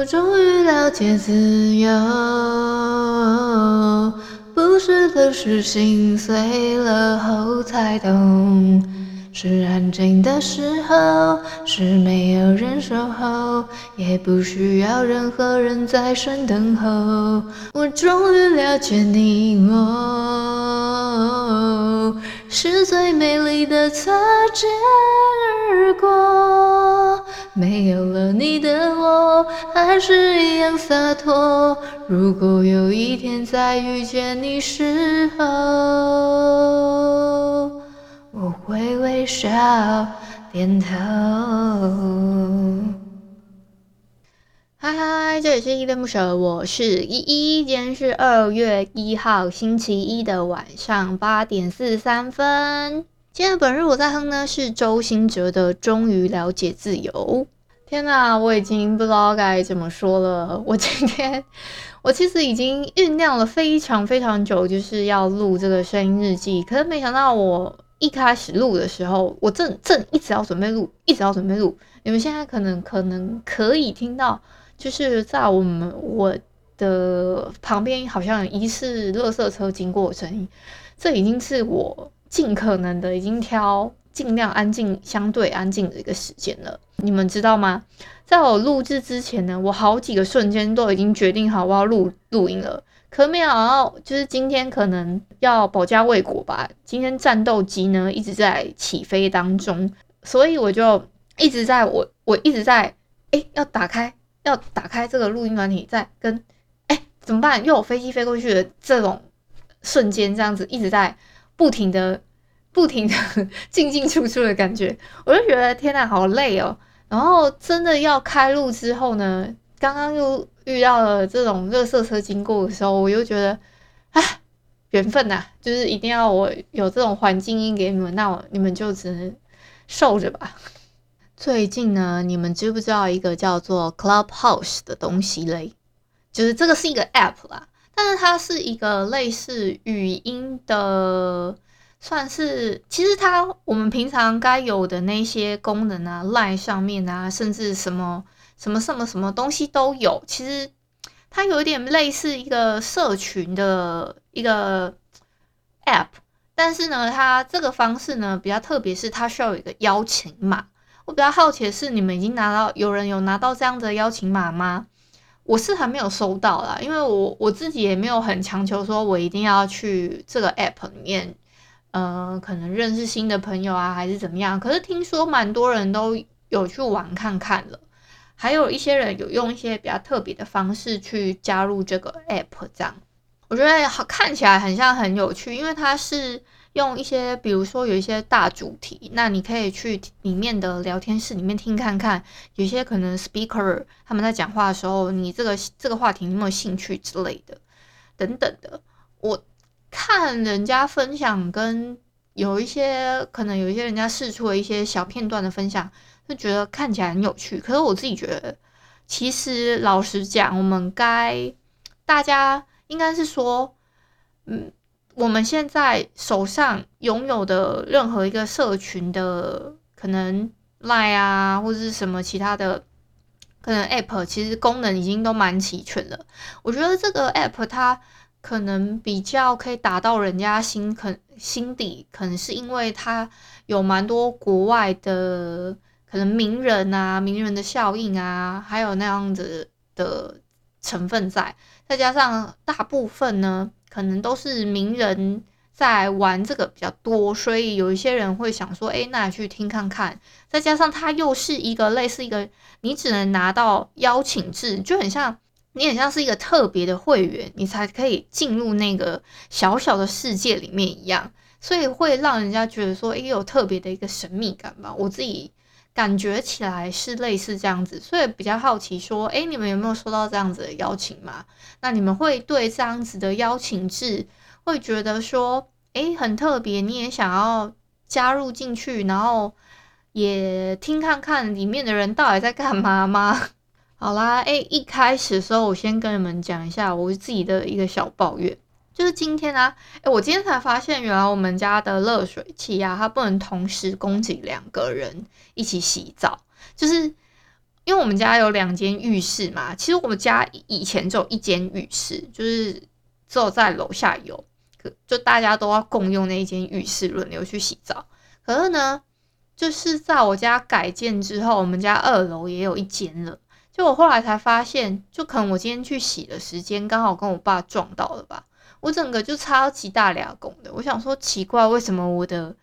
我终于了解自由，不是都是心碎了后才懂，是安静的时候，是没有人守候，也不需要任何人在身等候。我终于了解你我，是最美丽的擦肩而过。没有了你的我，还是一样洒脱。如果有一天再遇见你时候，我会微笑点头。嗨嗨，这里是依依恋不舍，我是依依。今天是二月一号星期一的晚上八点四十三分。今天本日我在哼呢，是周兴哲的《终于了解自由》。天哪，我已经不知道该怎么说了。我今天，我其实已经酝酿了非常非常久，就是要录这个声音日记。可是没想到，我一开始录的时候，我正正一直要准备录，一直要准备录。你们现在可能可能可以听到，就是在我们我的旁边，好像疑似垃圾车经过的声音。这已经是我。尽可能的已经挑尽量安静、相对安静的一个时间了，你们知道吗？在我录制之前呢，我好几个瞬间都已经决定好我要录录音了，可没想到就是今天可能要保家卫国吧，今天战斗机呢一直在起飞当中，所以我就一直在我我一直在哎要打开要打开这个录音软体，在跟哎怎么办？又有飞机飞过去的这种瞬间，这样子一直在。不停的、不停的 进进出出的感觉，我就觉得天呐，好累哦。然后真的要开路之后呢，刚刚又遇到了这种热色车经过的时候，我又觉得，哎，缘分呐，就是一定要我有这种环境音给你们，那我你们就只能受着吧。最近呢，你们知不知道一个叫做 Clubhouse 的东西嘞？就是这个是一个 App 啦。但是它是一个类似语音的，算是其实它我们平常该有的那些功能啊，Line 上面啊，甚至什么什么什么什么东西都有。其实它有一点类似一个社群的一个 App，但是呢，它这个方式呢比较特别，是它需要有一个邀请码。我比较好奇的是，你们已经拿到，有人有拿到这样的邀请码吗？我是还没有收到啦，因为我我自己也没有很强求说，我一定要去这个 app 里面，呃，可能认识新的朋友啊，还是怎么样。可是听说蛮多人都有去玩看看了，还有一些人有用一些比较特别的方式去加入这个 app，这样我觉得好看起来很像很有趣，因为它是。用一些，比如说有一些大主题，那你可以去里面的聊天室里面听看看，有些可能 speaker 他们在讲话的时候，你这个这个话题有没有兴趣之类的，等等的。我看人家分享，跟有一些可能有一些人家试出了一些小片段的分享，就觉得看起来很有趣。可是我自己觉得，其实老实讲，我们该大家应该是说，嗯。我们现在手上拥有的任何一个社群的可能 Line 啊，或者是什么其他的可能 App，其实功能已经都蛮齐全了。我觉得这个 App 它可能比较可以打到人家心，可心底，可能是因为它有蛮多国外的可能名人啊、名人的效应啊，还有那样子的成分在，再加上大部分呢。可能都是名人在玩这个比较多，所以有一些人会想说，诶，那去听看看。再加上它又是一个类似一个，你只能拿到邀请制，就很像你很像是一个特别的会员，你才可以进入那个小小的世界里面一样，所以会让人家觉得说，诶，有特别的一个神秘感吧。我自己感觉起来是类似这样子，所以比较好奇说，诶，你们有没有收到这样子的邀请吗？那你们会对这样子的邀请制会觉得说，诶，很特别，你也想要加入进去，然后也听看看里面的人到底在干嘛吗？好啦，诶，一开始的时候，我先跟你们讲一下我自己的一个小抱怨，就是今天啊，诶，我今天才发现，原来我们家的热水器啊，它不能同时供给两个人一起洗澡，就是因为我们家有两间浴室嘛。其实我们家以前只有一间浴室，就是只有在楼下有，就大家都要共用那一间浴室轮流去洗澡。可是呢，就是在我家改建之后，我们家二楼也有一间了。就我后来才发现，就可能我今天去洗的时间刚好跟我爸撞到了吧，我整个就超级大俩拱的。我想说奇怪，为什么我的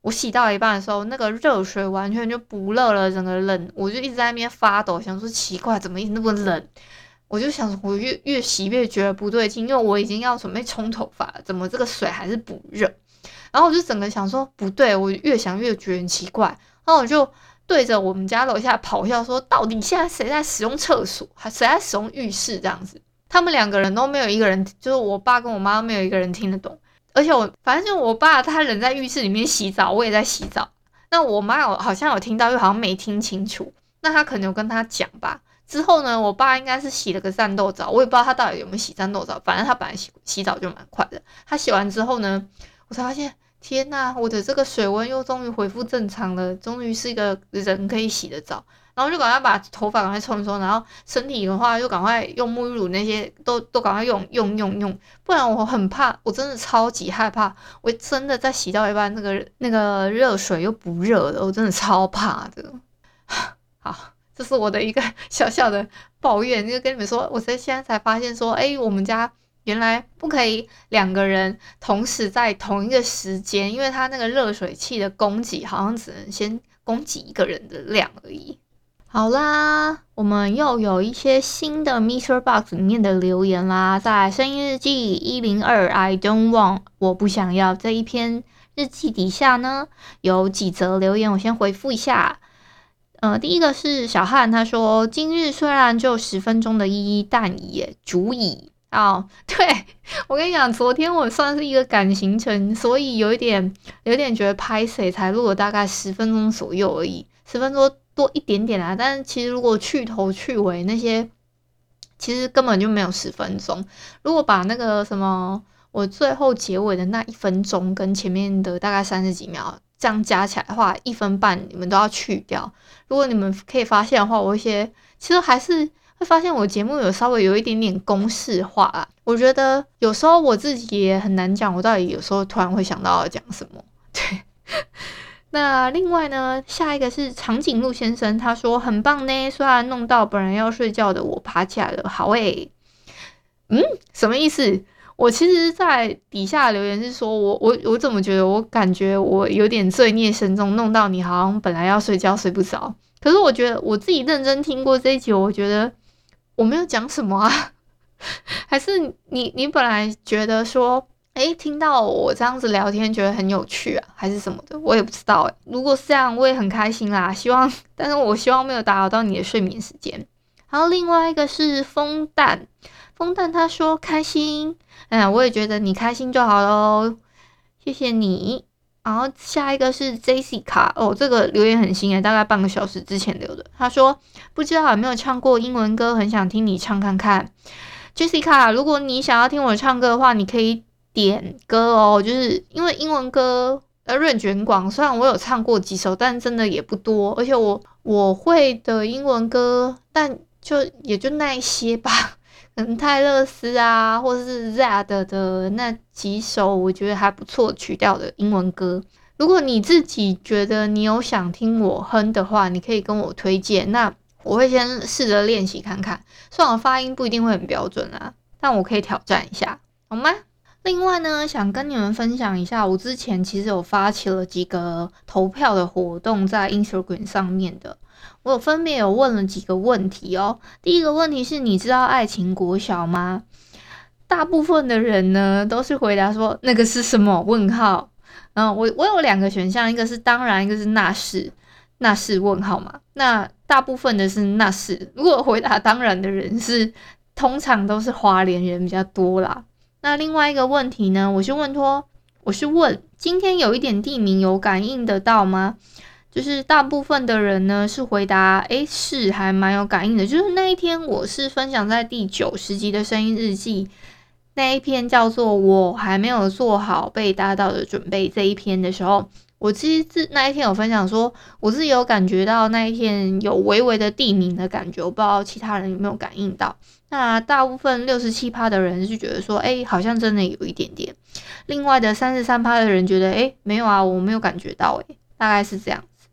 我洗到一半的时候，那个热水完全就不热了，整个冷，我就一直在那边发抖，想说奇怪，怎么一直那么冷？我就想，我越越洗越觉得不对劲，因为我已经要准备冲头发了，怎么这个水还是不热？然后我就整个想说不对，我越想越觉得奇怪，然后我就。对着我们家楼下咆哮说：“到底现在谁在使用厕所，还谁在使用浴室？这样子，他们两个人都没有一个人，就是我爸跟我妈没有一个人听得懂。而且我反正就我爸他人在浴室里面洗澡，我也在洗澡。那我妈有好像有听到，又好像没听清楚。那他可能有跟他讲吧。之后呢，我爸应该是洗了个战斗澡，我也不知道他到底有没有洗战斗澡。反正他本来洗洗澡就蛮快的。他洗完之后呢，我才发现。”天呐，我的这个水温又终于恢复正常了，终于是一个人可以洗的澡，然后就赶快把头发赶快冲一冲，然后身体的话就赶快用沐浴乳那些都都赶快用用用用，不然我很怕，我真的超级害怕，我真的在洗到一半那个那个热水又不热了，我真的超怕的。好，这是我的一个小小的抱怨，就跟你们说，我在现在才发现说，哎，我们家。原来不可以两个人同时在同一个时间，因为它那个热水器的供给好像只能先供给一个人的量而已。好啦，我们又有一些新的 Mister Box 里面的留言啦，在声音日记一零二 I don't want 我不想要这一篇日记底下呢，有几则留言，我先回复一下。呃，第一个是小汉，他说今日虽然就十分钟的依依，但也足以。哦 对，我跟你讲，昨天我算是一个赶行程，所以有一点有点觉得拍谁才录了大概十分钟左右而已，十分钟多一点点啊。但是其实如果去头去尾那些，其实根本就没有十分钟。如果把那个什么我最后结尾的那一分钟跟前面的大概三十几秒这样加起来的话，一分半你们都要去掉。如果你们可以发现的话，我一些其实还是。会发现我节目有稍微有一点点公式化啊，我觉得有时候我自己也很难讲，我到底有时候突然会想到要讲什么。对，那另外呢，下一个是长颈鹿先生，他说很棒呢，虽然弄到本来要睡觉的我爬起来了，好诶、欸。嗯，什么意思？我其实，在底下留言是说我我我怎么觉得我感觉我有点罪孽深重，弄到你好像本来要睡觉睡不着，可是我觉得我自己认真听过这一集，我觉得。我没有讲什么啊，还是你你本来觉得说，诶，听到我这样子聊天觉得很有趣啊，还是什么的，我也不知道诶。如果是这样，我也很开心啦。希望，但是我希望没有打扰到你的睡眠时间。然后另外一个是风蛋，风蛋他说开心，嗯，我也觉得你开心就好喽，谢谢你。然后下一个是 Jessica 哦，这个留言很新诶，大概半个小时之前留的。他说不知道有没有唱过英文歌，很想听你唱看看。Jessica，如果你想要听我唱歌的话，你可以点歌哦，就是因为英文歌呃润卷广，虽然我有唱过几首，但真的也不多。而且我我会的英文歌，但就也就那一些吧。嗯，泰勒斯啊，或者是 Zedd 的那几首，我觉得还不错曲调的英文歌。如果你自己觉得你有想听我哼的话，你可以跟我推荐。那我会先试着练习看看，虽然我发音不一定会很标准啊，但我可以挑战一下，好吗？另外呢，想跟你们分享一下，我之前其实有发起了几个投票的活动在 Instagram 上面的。我有分别有问了几个问题哦。第一个问题是，你知道爱情国小吗？大部分的人呢都是回答说那个是什么？问号。嗯，我我有两个选项，一个是当然，一个是那是。那是问号嘛？那大部分的是那是。如果回答当然的人是，通常都是花莲人比较多啦。那另外一个问题呢，我是问说，我是问今天有一点地名有感应得到吗？就是大部分的人呢是回答，诶，是还蛮有感应的。就是那一天我是分享在第九十集的声音日记那一篇，叫做我还没有做好被打倒的准备这一篇的时候。我其实自那一天有分享说，我是有感觉到那一天有微微的地名的感觉，我不知道其他人有没有感应到。那大部分六十七趴的人是觉得说，哎，好像真的有一点点。另外的三十三趴的人觉得，哎，没有啊，我没有感觉到，哎，大概是这样子。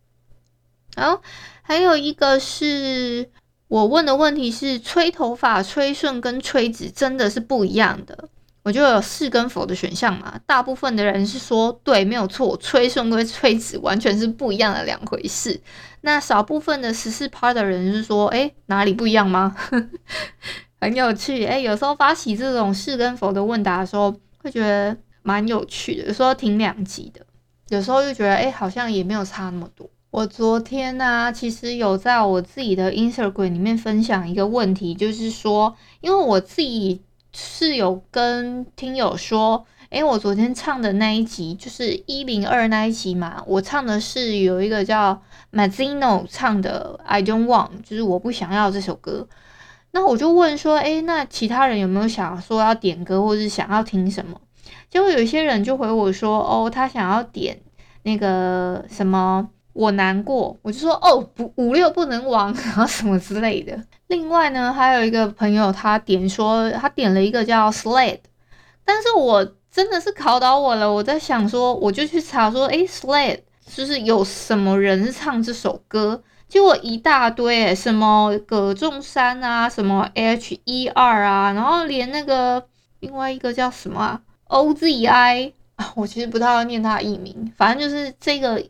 然后还有一个是我问的问题是，吹头发、吹顺跟吹直真的是不一样的。我就有是跟否的选项嘛，大部分的人是说对，没有错，吹顺跟吹直完全是不一样的两回事。那少部分的十四趴的人是说，诶，哪里不一样吗？很有趣，诶，有时候发起这种是跟否的问答的时候，会觉得蛮有趣的，有时候挺两极的，有时候又觉得，诶，好像也没有差那么多。我昨天呢、其实有在我自己的 Instagram 里面分享一个问题，就是说，因为我自己。是有跟听友说，诶，我昨天唱的那一集就是一零二那一集嘛，我唱的是有一个叫 Mazzino 唱的 I Don't Want，就是我不想要这首歌。那我就问说，诶，那其他人有没有想说要点歌，或是想要听什么？结果有一些人就回我说，哦，他想要点那个什么。我难过，我就说哦，不，五六不能亡，然后什么之类的。另外呢，还有一个朋友他点说，他点了一个叫 Sled，但是我真的是考倒我了。我在想说，我就去查说，诶，Sled 就是有什么人唱这首歌？结果一大堆，什么葛仲山啊，什么 H.E.R. 啊，然后连那个另外一个叫什么啊，O.Z.I. 啊，我其实不太会念他艺名，反正就是这个。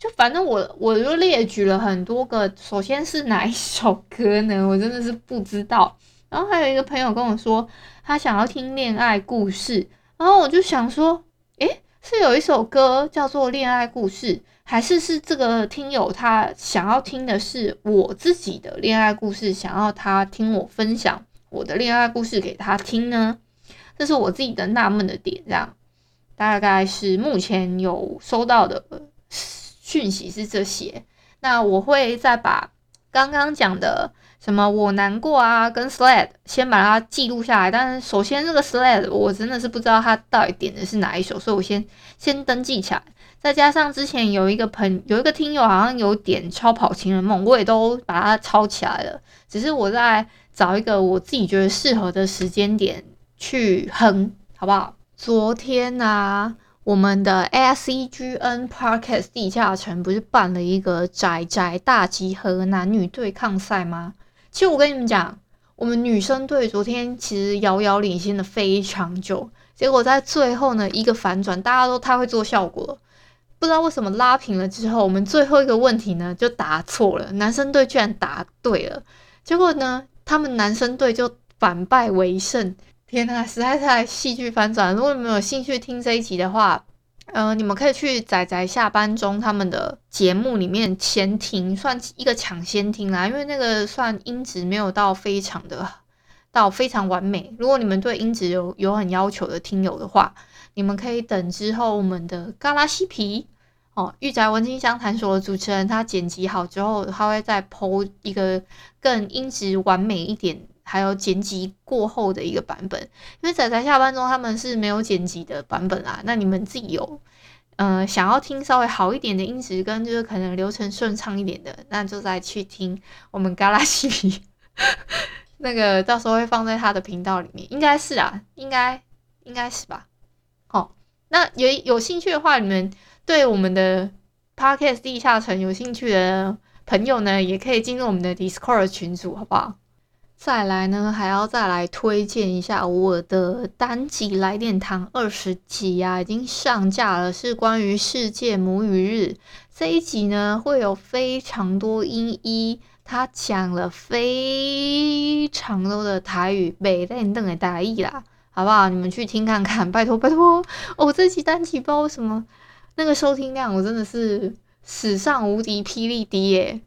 就反正我我就列举了很多个，首先是哪一首歌呢？我真的是不知道。然后还有一个朋友跟我说，他想要听恋爱故事，然后我就想说，是有一首歌叫做《恋爱故事》，还是是这个听友他想要听的是我自己的恋爱故事，想要他听我分享我的恋爱故事给他听呢？这是我自己的纳闷的点，这样大概是目前有收到的。讯息是这些，那我会再把刚刚讲的什么我难过啊，跟 Sled 先把它记录下来。但是首先这个 Sled 我真的是不知道他到底点的是哪一首，所以我先先登记起来。再加上之前有一个朋有一个听友好像有点超跑情人梦，我也都把它抄起来了。只是我在找一个我自己觉得适合的时间点去哼，好不好？昨天啊。我们的 ACGN Podcast 地下城不是办了一个宅宅大集合男女对抗赛吗？其实我跟你们讲，我们女生队昨天其实遥遥领先的非常久，结果在最后呢一个反转，大家都太会做效果，不知道为什么拉平了之后，我们最后一个问题呢就答错了，男生队居然答对了，结果呢他们男生队就反败为胜。天呐，实在是太戏剧反转！如果你们有兴趣听这一集的话，呃，你们可以去仔仔下班中他们的节目里面前听，算一个抢先听啦。因为那个算音质没有到非常的到非常完美。如果你们对音质有有很要求的听友的话，你们可以等之后我们的嘎拉西皮哦，御宅文青相谈所的主持人他剪辑好之后，他会再 po 一个更音质完美一点。还有剪辑过后的一个版本，因为仔仔下班中他们是没有剪辑的版本啦。那你们自己有，呃，想要听稍微好一点的音质，跟就是可能流程顺畅一点的，那就再去听我们嘎啦西皮，那个到时候会放在他的频道里面，应该是啊，应该应该是吧。好，那有有兴趣的话，你们对我们的 Podcast 地下城有兴趣的朋友呢，也可以进入我们的 Discord 群组，好不好？再来呢，还要再来推荐一下我的单集《来电糖》二十集呀，已经上架了，是关于世界母语日这一集呢，会有非常多英一，他讲了非常多的台语，北练邓的台语啦，好不好？你们去听看看，拜托拜托哦！这期单集不知道为什么那个收听量，我真的是史上无敌霹雳低耶！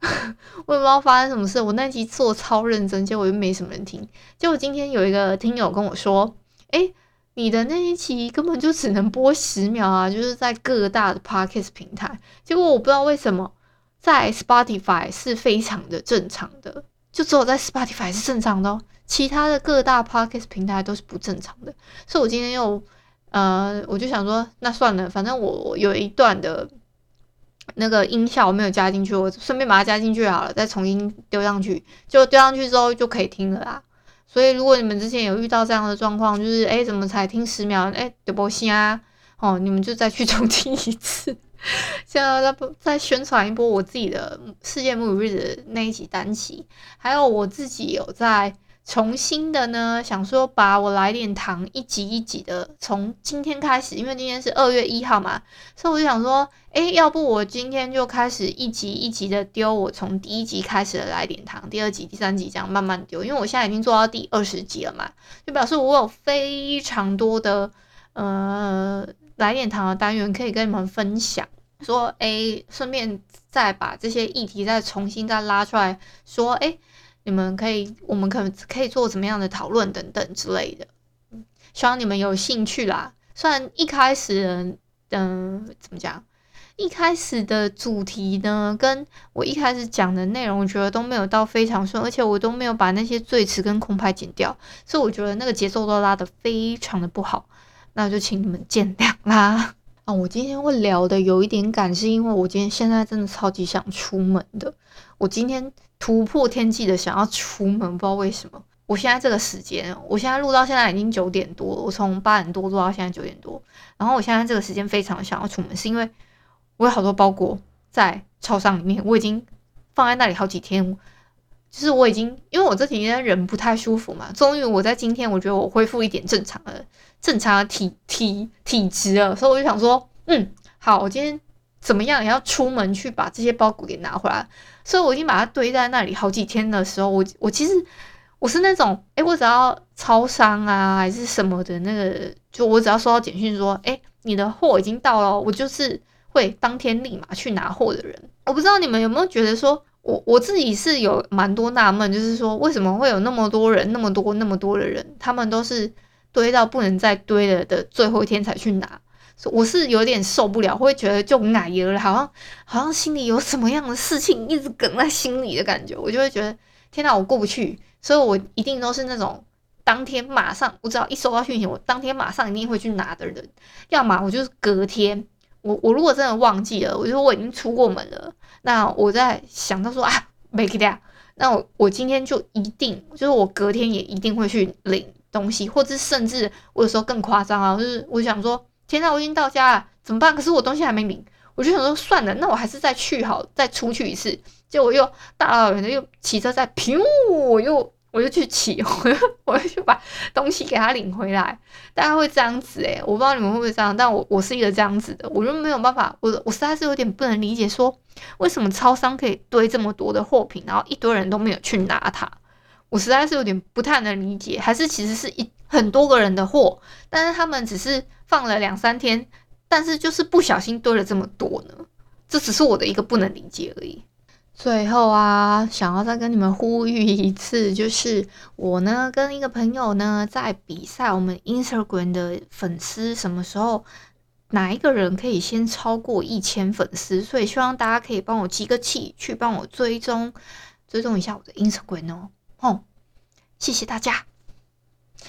我也不知道发生什么事，我那集做超认真，结果又没什么人听。结果今天有一个听友跟我说：“诶，你的那一期根本就只能播十秒啊，就是在各大的 Podcast 平台。”结果我不知道为什么在 Spotify 是非常的正常的，就只有在 Spotify 是正常的，其他的各大 Podcast 平台都是不正常的。所以我今天又呃，我就想说，那算了，反正我有一段的。那个音效我没有加进去，我顺便把它加进去好了，再重新丢上去，就丢上去之后就可以听了啦。所以如果你们之前有遇到这样的状况，就是诶怎么才听十秒？诶对不起啊，哦，你们就再去重听一次。现在再再宣传一波我自己的世界母语日的那一集单集，还有我自己有在。重新的呢，想说把我来点糖一集一集的，从今天开始，因为今天是二月一号嘛，所以我就想说，诶，要不我今天就开始一集一集的丢，我从第一集开始的来点糖，第二集、第三集这样慢慢丢，因为我现在已经做到第二十集了嘛，就表示我有非常多的呃来点糖的单元可以跟你们分享，说，诶，顺便再把这些议题再重新再拉出来说，诶。你们可以，我们可可以做怎么样的讨论等等之类的，希望你们有兴趣啦。虽然一开始，嗯、怎么讲？一开始的主题呢，跟我一开始讲的内容，我觉得都没有到非常顺，而且我都没有把那些赘词跟空拍剪掉，所以我觉得那个节奏都拉得非常的不好，那就请你们见谅啦。啊，我今天会聊的有一点赶，是因为我今天现在真的超级想出门的，我今天。突破天际的想要出门，不知道为什么。我现在这个时间，我现在录到现在已经九点多，我从八点多录到现在九点多。然后我现在这个时间非常想要出门，是因为我有好多包裹在超商里面，我已经放在那里好几天。就是我已经，因为我这几天人不太舒服嘛，终于我在今天，我觉得我恢复一点正常的、正常的体体体质了，所以我就想说，嗯，好，我今天。怎么样也要出门去把这些包裹给拿回来，所以我已经把它堆在那里好几天的时候，我我其实我是那种，诶，我只要超商啊还是什么的那个，就我只要收到简讯说，诶，你的货已经到了，我就是会当天立马去拿货的人。我不知道你们有没有觉得说，我我自己是有蛮多纳闷，就是说为什么会有那么多人，那么多那么多的人，他们都是堆到不能再堆了的最后一天才去拿。我是有点受不了，会觉得就奶油了，好像好像心里有什么样的事情一直梗在心里的感觉，我就会觉得天哪，我过不去，所以我一定都是那种当天马上，我只要一收到讯息，我当天马上一定会去拿的人，要么我就是隔天，我 我如果真的忘记了，我就说我已经出过门了，那我在想到说啊没给掉，那我我今天就一定，就是我隔天也一定会去领东西，或者甚至我有时候更夸张啊，就是我想说。天呐，我已经到家了，怎么办？可是我东西还没领，我就想说算了，那我还是再去好，再出去一次。结果我又大老远的又骑车再噗，我又我又去骑，我又又去把东西给他领回来。大家会这样子诶、我不知道你们会不会这样，但我我是一个这样子的，我就没有办法，我我实在是有点不能理解，说为什么超商可以堆这么多的货品，然后一堆人都没有去拿它，我实在是有点不太能理解，还是其实是一很多个人的货，但是他们只是。放了两三天，但是就是不小心堆了这么多呢，这只是我的一个不能理解而已。最后啊，想要再跟你们呼吁一次，就是我呢跟一个朋友呢在比赛，我们 Instagram 的粉丝什么时候哪一个人可以先超过一千粉丝，所以希望大家可以帮我集个气，去帮我追踪追踪一下我的 Instagram 哦。哦，谢谢大家。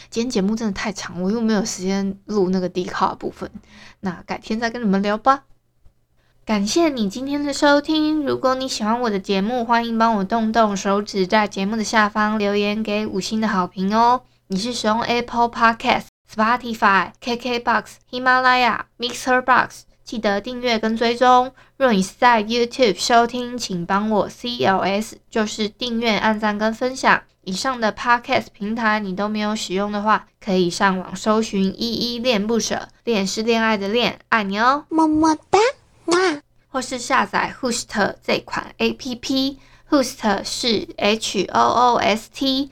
今天节目真的太长，我又没有时间录那个 D 卡部分，那改天再跟你们聊吧。感谢你今天的收听，如果你喜欢我的节目，欢迎帮我动动手指，在节目的下方留言给五星的好评哦。你是使用 Apple Podcast、Spotify、KKBox、喜马拉雅、Mixer Box，记得订阅跟追踪。若你是在 YouTube 收听，请帮我 CLS，就是订阅、按赞跟分享。以上的 Podcast 平台你都没有使用的话，可以上网搜寻“依依恋不舍”，恋是恋爱的恋，爱你哦，么么哒，哇！或是下载 Host 这款 APP，Host 是 H O O S T，